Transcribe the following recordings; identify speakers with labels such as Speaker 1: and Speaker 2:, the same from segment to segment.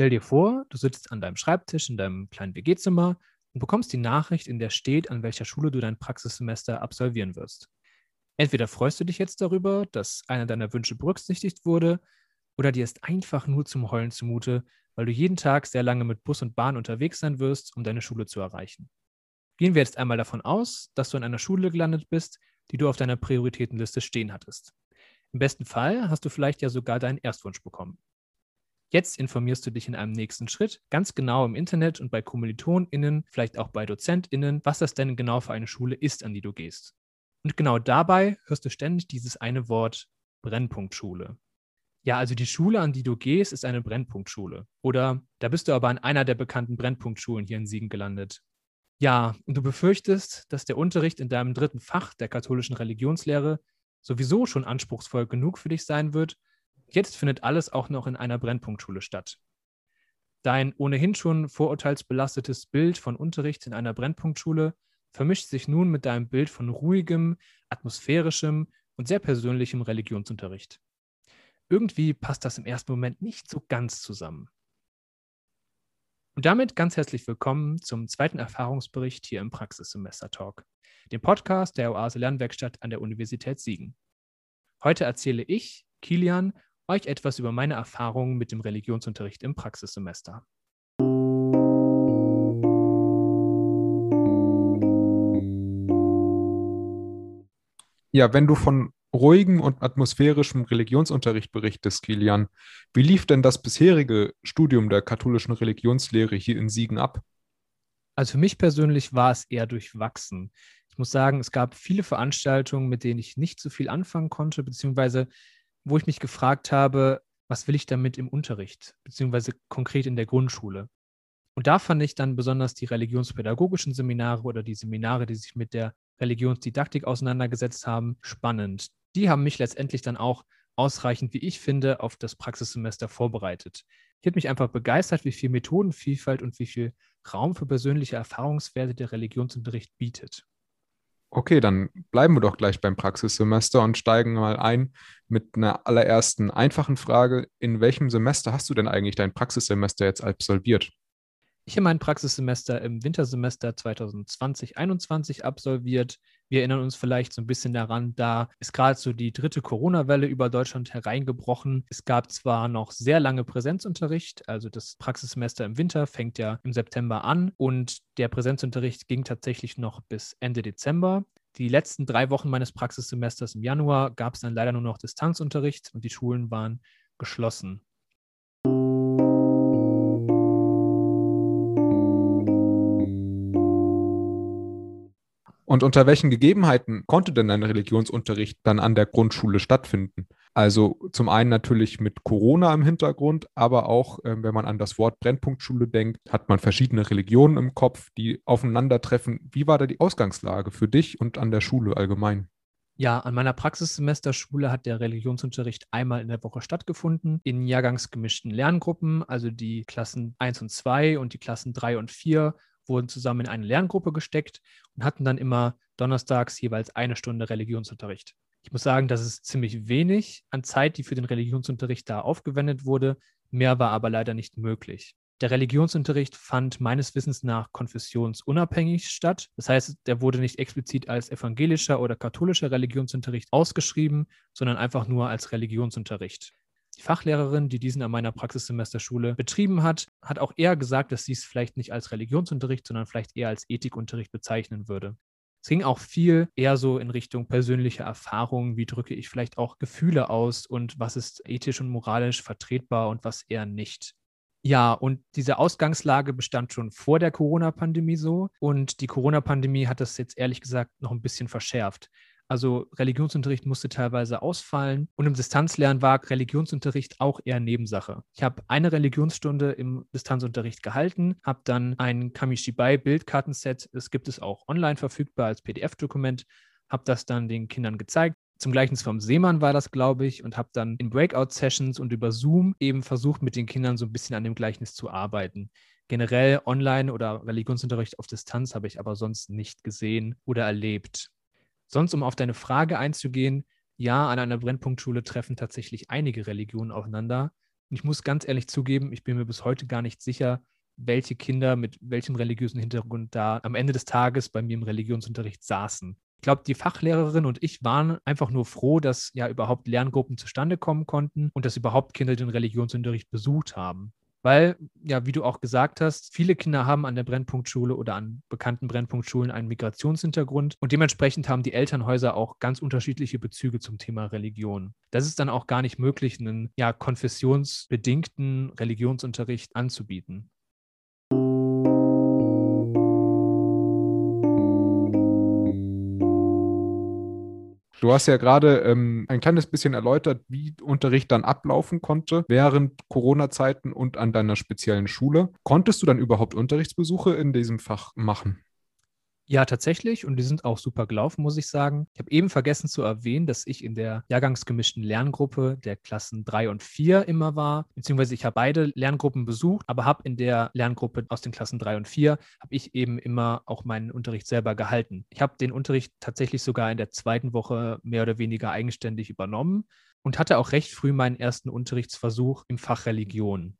Speaker 1: Stell dir vor, du sitzt an deinem Schreibtisch in deinem kleinen WG-Zimmer und bekommst die Nachricht, in der steht, an welcher Schule du dein Praxissemester absolvieren wirst. Entweder freust du dich jetzt darüber, dass einer deiner Wünsche berücksichtigt wurde, oder dir ist einfach nur zum Heulen zumute, weil du jeden Tag sehr lange mit Bus und Bahn unterwegs sein wirst, um deine Schule zu erreichen. Gehen wir jetzt einmal davon aus, dass du an einer Schule gelandet bist, die du auf deiner Prioritätenliste stehen hattest. Im besten Fall hast du vielleicht ja sogar deinen Erstwunsch bekommen. Jetzt informierst du dich in einem nächsten Schritt ganz genau im Internet und bei KommilitonInnen, vielleicht auch bei DozentInnen, was das denn genau für eine Schule ist, an die du gehst. Und genau dabei hörst du ständig dieses eine Wort Brennpunktschule. Ja, also die Schule, an die du gehst, ist eine Brennpunktschule. Oder da bist du aber an einer der bekannten Brennpunktschulen hier in Siegen gelandet. Ja, und du befürchtest, dass der Unterricht in deinem dritten Fach der katholischen Religionslehre sowieso schon anspruchsvoll genug für dich sein wird. Jetzt findet alles auch noch in einer Brennpunktschule statt. Dein ohnehin schon vorurteilsbelastetes Bild von Unterricht in einer Brennpunktschule vermischt sich nun mit deinem Bild von ruhigem, atmosphärischem und sehr persönlichem Religionsunterricht. Irgendwie passt das im ersten Moment nicht so ganz zusammen. Und damit ganz herzlich willkommen zum zweiten Erfahrungsbericht hier im Praxissemester Talk dem Podcast der Oase Lernwerkstatt an der Universität Siegen. Heute erzähle ich, Kilian, euch etwas über meine Erfahrungen mit dem Religionsunterricht im Praxissemester.
Speaker 2: Ja, wenn du von ruhigem und atmosphärischem Religionsunterricht berichtest, Kilian, wie lief denn das bisherige Studium der katholischen Religionslehre hier in Siegen ab?
Speaker 1: Also für mich persönlich war es eher durchwachsen. Ich muss sagen, es gab viele Veranstaltungen, mit denen ich nicht so viel anfangen konnte, beziehungsweise wo ich mich gefragt habe, was will ich damit im Unterricht, beziehungsweise konkret in der Grundschule. Und da fand ich dann besonders die religionspädagogischen Seminare oder die Seminare, die sich mit der Religionsdidaktik auseinandergesetzt haben, spannend. Die haben mich letztendlich dann auch ausreichend, wie ich finde, auf das Praxissemester vorbereitet. Ich habe mich einfach begeistert, wie viel Methodenvielfalt und wie viel Raum für persönliche Erfahrungswerte der Religionsunterricht bietet.
Speaker 2: Okay, dann bleiben wir doch gleich beim Praxissemester und steigen mal ein mit einer allerersten einfachen Frage. In welchem Semester hast du denn eigentlich dein Praxissemester jetzt absolviert?
Speaker 1: Ich habe mein Praxissemester im Wintersemester 2020-21 absolviert. Wir erinnern uns vielleicht so ein bisschen daran, da ist gerade so die dritte Corona-Welle über Deutschland hereingebrochen. Es gab zwar noch sehr lange Präsenzunterricht, also das Praxissemester im Winter fängt ja im September an und der Präsenzunterricht ging tatsächlich noch bis Ende Dezember. Die letzten drei Wochen meines Praxissemesters im Januar gab es dann leider nur noch Distanzunterricht und die Schulen waren geschlossen.
Speaker 2: Und unter welchen Gegebenheiten konnte denn ein Religionsunterricht dann an der Grundschule stattfinden? Also zum einen natürlich mit Corona im Hintergrund, aber auch, äh, wenn man an das Wort Brennpunktschule denkt, hat man verschiedene Religionen im Kopf, die aufeinandertreffen. Wie war da die Ausgangslage für dich und an der Schule allgemein?
Speaker 1: Ja, an meiner Praxissemesterschule hat der Religionsunterricht einmal in der Woche stattgefunden, in jahrgangsgemischten Lerngruppen, also die Klassen 1 und 2 und die Klassen 3 und 4 wurden zusammen in eine Lerngruppe gesteckt und hatten dann immer donnerstags jeweils eine Stunde Religionsunterricht. Ich muss sagen, das ist ziemlich wenig an Zeit, die für den Religionsunterricht da aufgewendet wurde. Mehr war aber leider nicht möglich. Der Religionsunterricht fand meines Wissens nach konfessionsunabhängig statt. Das heißt, der wurde nicht explizit als evangelischer oder katholischer Religionsunterricht ausgeschrieben, sondern einfach nur als Religionsunterricht. Die Fachlehrerin, die diesen an meiner Praxissemesterschule betrieben hat, hat auch eher gesagt, dass sie es vielleicht nicht als Religionsunterricht, sondern vielleicht eher als Ethikunterricht bezeichnen würde. Es ging auch viel eher so in Richtung persönliche Erfahrungen, wie drücke ich vielleicht auch Gefühle aus und was ist ethisch und moralisch vertretbar und was eher nicht. Ja, und diese Ausgangslage bestand schon vor der Corona-Pandemie so. Und die Corona-Pandemie hat das jetzt ehrlich gesagt noch ein bisschen verschärft. Also Religionsunterricht musste teilweise ausfallen und im Distanzlernen war Religionsunterricht auch eher Nebensache. Ich habe eine Religionsstunde im Distanzunterricht gehalten, habe dann ein Kamishibai Bildkartenset, es gibt es auch online verfügbar als PDF-Dokument, habe das dann den Kindern gezeigt. Zum Gleichnis vom Seemann war das, glaube ich, und habe dann in Breakout-Sessions und über Zoom eben versucht, mit den Kindern so ein bisschen an dem Gleichnis zu arbeiten. Generell online oder Religionsunterricht auf Distanz habe ich aber sonst nicht gesehen oder erlebt. Sonst, um auf deine Frage einzugehen, ja, an einer Brennpunktschule treffen tatsächlich einige Religionen aufeinander. Und ich muss ganz ehrlich zugeben, ich bin mir bis heute gar nicht sicher, welche Kinder mit welchem religiösen Hintergrund da am Ende des Tages bei mir im Religionsunterricht saßen. Ich glaube, die Fachlehrerin und ich waren einfach nur froh, dass ja überhaupt Lerngruppen zustande kommen konnten und dass überhaupt Kinder den Religionsunterricht besucht haben. Weil, ja, wie du auch gesagt hast, viele Kinder haben an der Brennpunktschule oder an bekannten Brennpunktschulen einen Migrationshintergrund und dementsprechend haben die Elternhäuser auch ganz unterschiedliche Bezüge zum Thema Religion. Das ist dann auch gar nicht möglich, einen ja konfessionsbedingten Religionsunterricht anzubieten.
Speaker 2: Du hast ja gerade ähm, ein kleines bisschen erläutert, wie Unterricht dann ablaufen konnte während Corona-Zeiten und an deiner speziellen Schule. Konntest du dann überhaupt Unterrichtsbesuche in diesem Fach machen?
Speaker 1: Ja, tatsächlich. Und die sind auch super gelaufen, muss ich sagen. Ich habe eben vergessen zu erwähnen, dass ich in der jahrgangsgemischten Lerngruppe der Klassen 3 und 4 immer war. Beziehungsweise ich habe beide Lerngruppen besucht, aber habe in der Lerngruppe aus den Klassen 3 und 4 habe ich eben immer auch meinen Unterricht selber gehalten. Ich habe den Unterricht tatsächlich sogar in der zweiten Woche mehr oder weniger eigenständig übernommen und hatte auch recht früh meinen ersten Unterrichtsversuch im Fach Religion.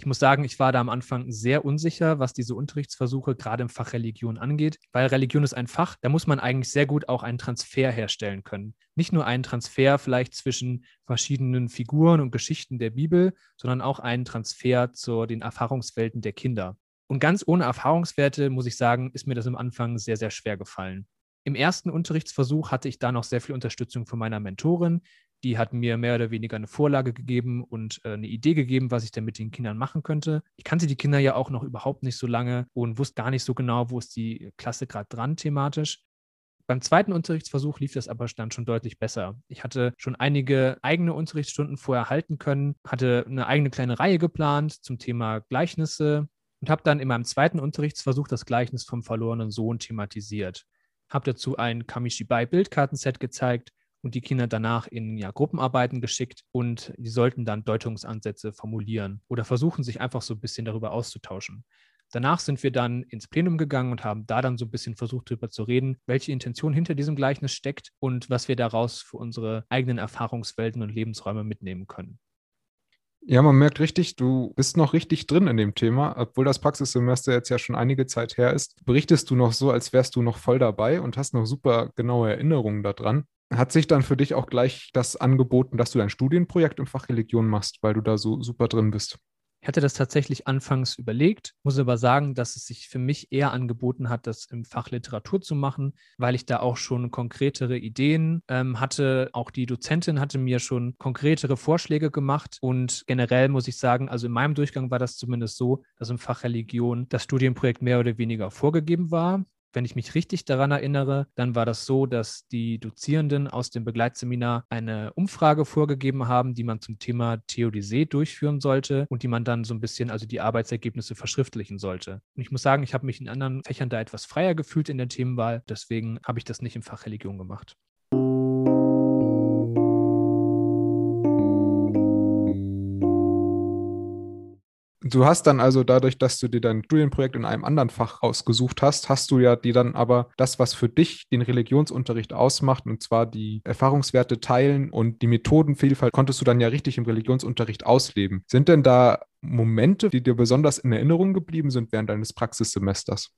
Speaker 1: Ich muss sagen, ich war da am Anfang sehr unsicher, was diese Unterrichtsversuche gerade im Fach Religion angeht, weil Religion ist ein Fach, da muss man eigentlich sehr gut auch einen Transfer herstellen können. Nicht nur einen Transfer vielleicht zwischen verschiedenen Figuren und Geschichten der Bibel, sondern auch einen Transfer zu den Erfahrungswelten der Kinder. Und ganz ohne Erfahrungswerte, muss ich sagen, ist mir das am Anfang sehr, sehr schwer gefallen. Im ersten Unterrichtsversuch hatte ich da noch sehr viel Unterstützung von meiner Mentorin, die hat mir mehr oder weniger eine Vorlage gegeben und äh, eine Idee gegeben, was ich denn mit den Kindern machen könnte. Ich kannte die Kinder ja auch noch überhaupt nicht so lange und wusste gar nicht so genau, wo ist die Klasse gerade dran thematisch. Beim zweiten Unterrichtsversuch lief das aber dann schon deutlich besser. Ich hatte schon einige eigene Unterrichtsstunden vorher halten können, hatte eine eigene kleine Reihe geplant zum Thema Gleichnisse und habe dann in meinem zweiten Unterrichtsversuch das Gleichnis vom verlorenen Sohn thematisiert. Habe dazu ein Kamishibai-Bildkartenset gezeigt und die Kinder danach in ja, Gruppenarbeiten geschickt und die sollten dann Deutungsansätze formulieren oder versuchen, sich einfach so ein bisschen darüber auszutauschen. Danach sind wir dann ins Plenum gegangen und haben da dann so ein bisschen versucht, darüber zu reden, welche Intention hinter diesem Gleichnis steckt und was wir daraus für unsere eigenen Erfahrungswelten und Lebensräume mitnehmen können.
Speaker 2: Ja, man merkt richtig, du bist noch richtig drin in dem Thema. Obwohl das Praxissemester jetzt ja schon einige Zeit her ist, berichtest du noch so, als wärst du noch voll dabei und hast noch super genaue Erinnerungen daran. Hat sich dann für dich auch gleich das angeboten, dass du dein Studienprojekt im Fach Religion machst, weil du da so super drin bist?
Speaker 1: Ich hatte das tatsächlich anfangs überlegt, muss aber sagen, dass es sich für mich eher angeboten hat, das im Fach Literatur zu machen, weil ich da auch schon konkretere Ideen ähm, hatte. Auch die Dozentin hatte mir schon konkretere Vorschläge gemacht und generell muss ich sagen, also in meinem Durchgang war das zumindest so, dass im Fach Religion das Studienprojekt mehr oder weniger vorgegeben war wenn ich mich richtig daran erinnere, dann war das so, dass die Dozierenden aus dem Begleitseminar eine Umfrage vorgegeben haben, die man zum Thema Theodizee durchführen sollte und die man dann so ein bisschen, also die Arbeitsergebnisse verschriftlichen sollte. Und ich muss sagen, ich habe mich in anderen Fächern da etwas freier gefühlt in der Themenwahl, deswegen habe ich das nicht im Fach Religion gemacht.
Speaker 2: Du hast dann also dadurch, dass du dir dein Studienprojekt in einem anderen Fach ausgesucht hast, hast du ja die dann aber das, was für dich den Religionsunterricht ausmacht, und zwar die Erfahrungswerte teilen und die Methodenvielfalt, konntest du dann ja richtig im Religionsunterricht ausleben. Sind denn da Momente, die dir besonders in Erinnerung geblieben sind während deines Praxissemesters?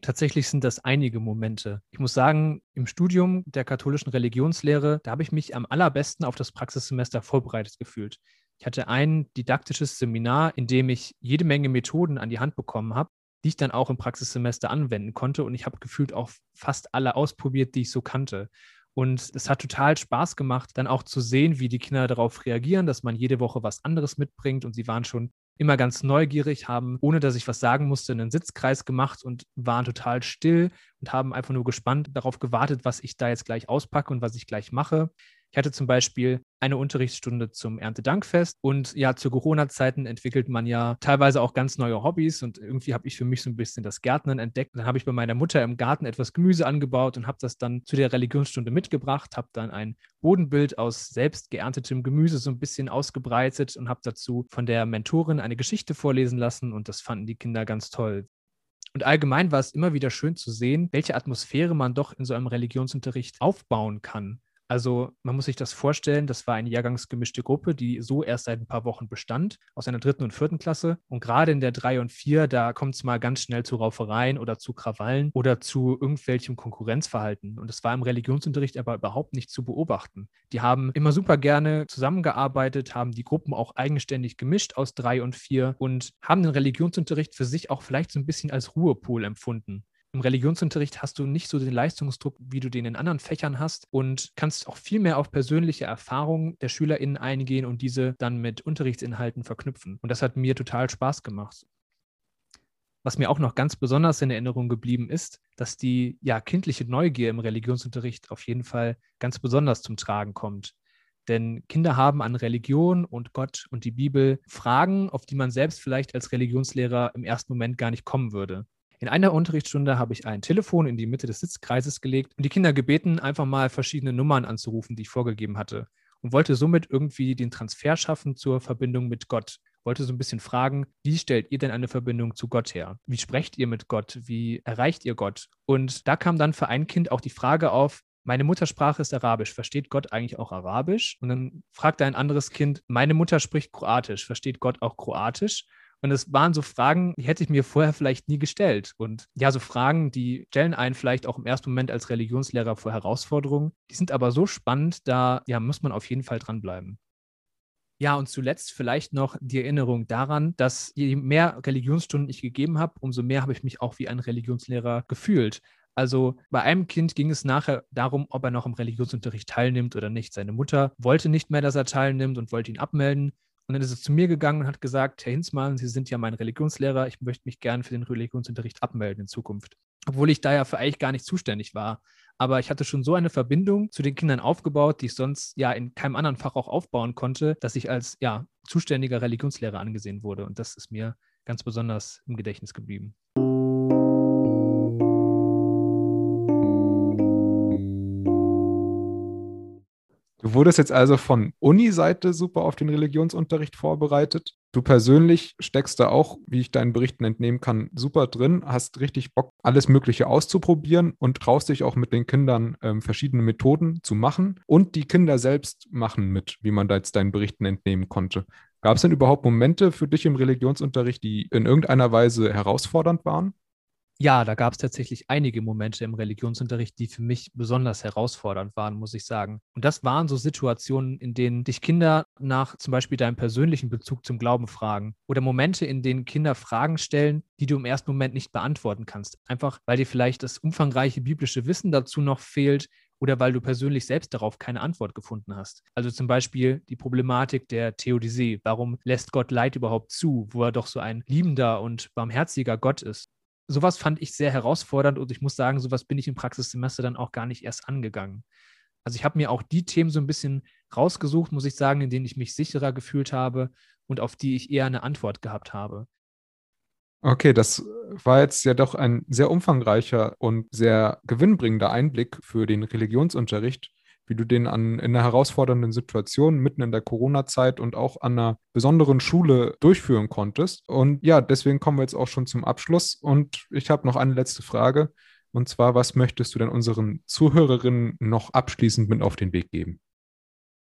Speaker 1: Tatsächlich sind das einige Momente. Ich muss sagen, im Studium der katholischen Religionslehre, da habe ich mich am allerbesten auf das Praxissemester vorbereitet gefühlt. Ich hatte ein didaktisches Seminar, in dem ich jede Menge Methoden an die Hand bekommen habe, die ich dann auch im Praxissemester anwenden konnte. Und ich habe gefühlt auch fast alle ausprobiert, die ich so kannte. Und es hat total Spaß gemacht, dann auch zu sehen, wie die Kinder darauf reagieren, dass man jede Woche was anderes mitbringt. Und sie waren schon immer ganz neugierig, haben, ohne dass ich was sagen musste, einen Sitzkreis gemacht und waren total still und haben einfach nur gespannt darauf gewartet, was ich da jetzt gleich auspacke und was ich gleich mache. Ich hatte zum Beispiel eine Unterrichtsstunde zum Erntedankfest und ja, zu Corona-Zeiten entwickelt man ja teilweise auch ganz neue Hobbys und irgendwie habe ich für mich so ein bisschen das Gärtnern entdeckt. Dann habe ich bei meiner Mutter im Garten etwas Gemüse angebaut und habe das dann zu der Religionsstunde mitgebracht, habe dann ein Bodenbild aus selbst geerntetem Gemüse so ein bisschen ausgebreitet und habe dazu von der Mentorin eine Geschichte vorlesen lassen und das fanden die Kinder ganz toll. Und allgemein war es immer wieder schön zu sehen, welche Atmosphäre man doch in so einem Religionsunterricht aufbauen kann Also man muss sich das vorstellen, das war eine jahrgangsgemischte Gruppe, die so erst seit ein paar Wochen bestand, aus einer dritten und vierten Klasse. Und gerade in der drei und vier, da kommt es mal ganz schnell zu Raufereien oder zu Krawallen oder zu irgendwelchem Konkurrenzverhalten. Und das war im Religionsunterricht aber überhaupt nicht zu beobachten. Die haben immer super gerne zusammengearbeitet, haben die Gruppen auch eigenständig gemischt aus drei und vier und haben den Religionsunterricht für sich auch vielleicht so ein bisschen als Ruhepol empfunden. Im Religionsunterricht hast du nicht so den Leistungsdruck, wie du den in anderen Fächern hast und kannst auch viel mehr auf persönliche Erfahrungen der SchülerInnen eingehen und diese dann mit Unterrichtsinhalten verknüpfen. Und das hat mir total Spaß gemacht. Was mir auch noch ganz besonders in Erinnerung geblieben ist, dass die ja kindliche Neugier im Religionsunterricht auf jeden Fall ganz besonders zum Tragen kommt. Denn Kinder haben an Religion und Gott und die Bibel Fragen, auf die man selbst vielleicht als Religionslehrer im ersten Moment gar nicht kommen würde. In einer Unterrichtsstunde habe ich ein Telefon in die Mitte des Sitzkreises gelegt und die Kinder gebeten, einfach mal verschiedene Nummern anzurufen, die ich vorgegeben hatte. Und wollte somit irgendwie den Transfer schaffen zur Verbindung mit Gott. Wollte so ein bisschen fragen, wie stellt ihr denn eine Verbindung zu Gott her? Wie sprecht ihr mit Gott? Wie erreicht ihr Gott? Und da kam dann für ein Kind auch die Frage auf, meine Muttersprache ist Arabisch. Versteht Gott eigentlich auch Arabisch? Und dann fragte ein anderes Kind, meine Mutter spricht Kroatisch. Versteht Gott auch Kroatisch? Und es waren so Fragen, die hätte ich mir vorher vielleicht nie gestellt. Und ja, so Fragen, die stellen einen vielleicht auch im ersten Moment als Religionslehrer vor Herausforderungen. Die sind aber so spannend, da ja, muss man auf jeden Fall dranbleiben. Ja, und zuletzt vielleicht noch die Erinnerung daran, dass je mehr Religionsstunden ich gegeben habe, umso mehr habe ich mich auch wie ein Religionslehrer gefühlt. Also bei einem Kind ging es nachher darum, ob er noch im Religionsunterricht teilnimmt oder nicht. Seine Mutter wollte nicht mehr, dass er teilnimmt und wollte ihn abmelden. Und dann ist es zu mir gegangen und hat gesagt, Herr Hinzmann, Sie sind ja mein Religionslehrer, ich möchte mich gern für den Religionsunterricht abmelden in Zukunft. Obwohl ich da ja für eigentlich gar nicht zuständig war. Aber ich hatte schon so eine Verbindung zu den Kindern aufgebaut, die ich sonst ja in keinem anderen Fach auch aufbauen konnte, dass ich als ja zuständiger Religionslehrer angesehen wurde. Und das ist mir ganz besonders im Gedächtnis geblieben.
Speaker 2: Du wurdest jetzt also von Uni-Seite super auf den Religionsunterricht vorbereitet. Du persönlich steckst da auch, wie ich deinen Berichten entnehmen kann, super drin, hast richtig Bock, alles Mögliche auszuprobieren und traust dich auch mit den Kindern ähm, verschiedene Methoden zu machen. Und die Kinder selbst machen mit, wie man da jetzt deinen Berichten entnehmen konnte. Gab es denn überhaupt Momente für dich im Religionsunterricht, die in irgendeiner Weise herausfordernd waren?
Speaker 1: Ja, da gab es tatsächlich einige Momente im Religionsunterricht, die für mich besonders herausfordernd waren, muss ich sagen. Und das waren so Situationen, in denen dich Kinder nach zum Beispiel deinem persönlichen Bezug zum Glauben fragen oder Momente, in denen Kinder Fragen stellen, die du im ersten Moment nicht beantworten kannst. Einfach weil dir vielleicht das umfangreiche biblische Wissen dazu noch fehlt oder weil du persönlich selbst darauf keine Antwort gefunden hast. Also zum Beispiel die Problematik der Theodizee. Warum lässt Gott Leid überhaupt zu, wo er doch so ein liebender und barmherziger Gott ist? Sowas fand ich sehr herausfordernd und ich muss sagen, sowas bin ich im Praxissemester dann auch gar nicht erst angegangen. Also ich habe mir auch die Themen so ein bisschen rausgesucht, muss ich sagen, in denen ich mich sicherer gefühlt habe und auf die ich eher eine Antwort gehabt habe.
Speaker 2: Okay, das war jetzt ja doch ein sehr umfangreicher und sehr gewinnbringender Einblick für den Religionsunterricht wie du den an, in einer herausfordernden Situation mitten in der Corona-Zeit und auch an einer besonderen Schule durchführen konntest. Und ja, deswegen kommen wir jetzt auch schon zum Abschluss. Und ich habe noch eine letzte Frage. Und zwar, was möchtest du denn unseren Zuhörerinnen noch abschließend mit auf den Weg geben?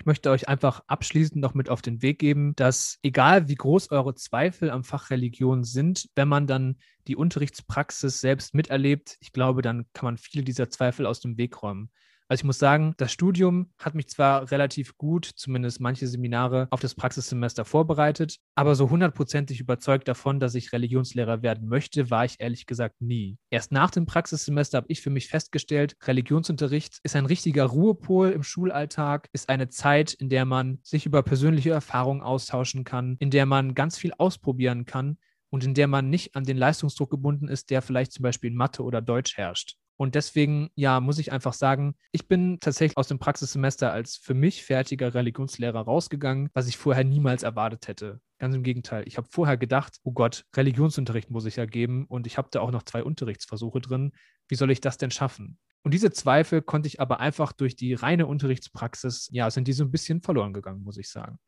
Speaker 1: Ich möchte euch einfach abschließend noch mit auf den Weg geben, dass egal wie groß eure Zweifel am Fach Religion sind, wenn man dann die Unterrichtspraxis selbst miterlebt, ich glaube, dann kann man viele dieser Zweifel aus dem Weg räumen. Also ich muss sagen, das Studium hat mich zwar relativ gut, zumindest manche Seminare, auf das Praxissemester vorbereitet, aber so hundertprozentig überzeugt davon, dass ich Religionslehrer werden möchte, war ich ehrlich gesagt nie. Erst nach dem Praxissemester habe ich für mich festgestellt, Religionsunterricht ist ein richtiger Ruhepol im Schulalltag, ist eine Zeit, in der man sich über persönliche Erfahrungen austauschen kann, in der man ganz viel ausprobieren kann und in der man nicht an den Leistungsdruck gebunden ist, der vielleicht zum Beispiel in Mathe oder Deutsch herrscht. Und deswegen, ja, muss ich einfach sagen, ich bin tatsächlich aus dem Praxissemester als für mich fertiger Religionslehrer rausgegangen, was ich vorher niemals erwartet hätte. Ganz im Gegenteil. Ich habe vorher gedacht, oh Gott, Religionsunterricht muss ich ja geben und ich habe da auch noch zwei Unterrichtsversuche drin. Wie soll ich das denn schaffen? Und diese Zweifel konnte ich aber einfach durch die reine Unterrichtspraxis, ja, sind die so ein bisschen verloren gegangen, muss ich sagen.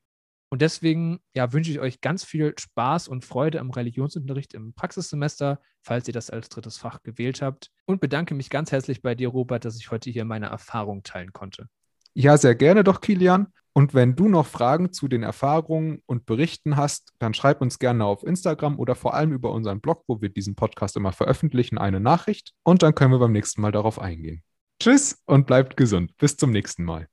Speaker 1: Und deswegen ja, wünsche ich euch ganz viel Spaß und Freude am Religionsunterricht im Praxissemester, falls ihr das als drittes Fach gewählt habt. Und bedanke mich ganz herzlich bei dir, Robert, dass ich heute hier meine Erfahrung teilen konnte.
Speaker 2: Ja, sehr gerne doch, Kilian. Und wenn du noch Fragen zu den Erfahrungen und Berichten hast, dann schreib uns gerne auf Instagram oder vor allem über unseren Blog, wo wir diesen Podcast immer veröffentlichen, eine Nachricht und dann können wir beim nächsten Mal darauf eingehen. Tschüss und bleibt gesund. Bis zum nächsten Mal.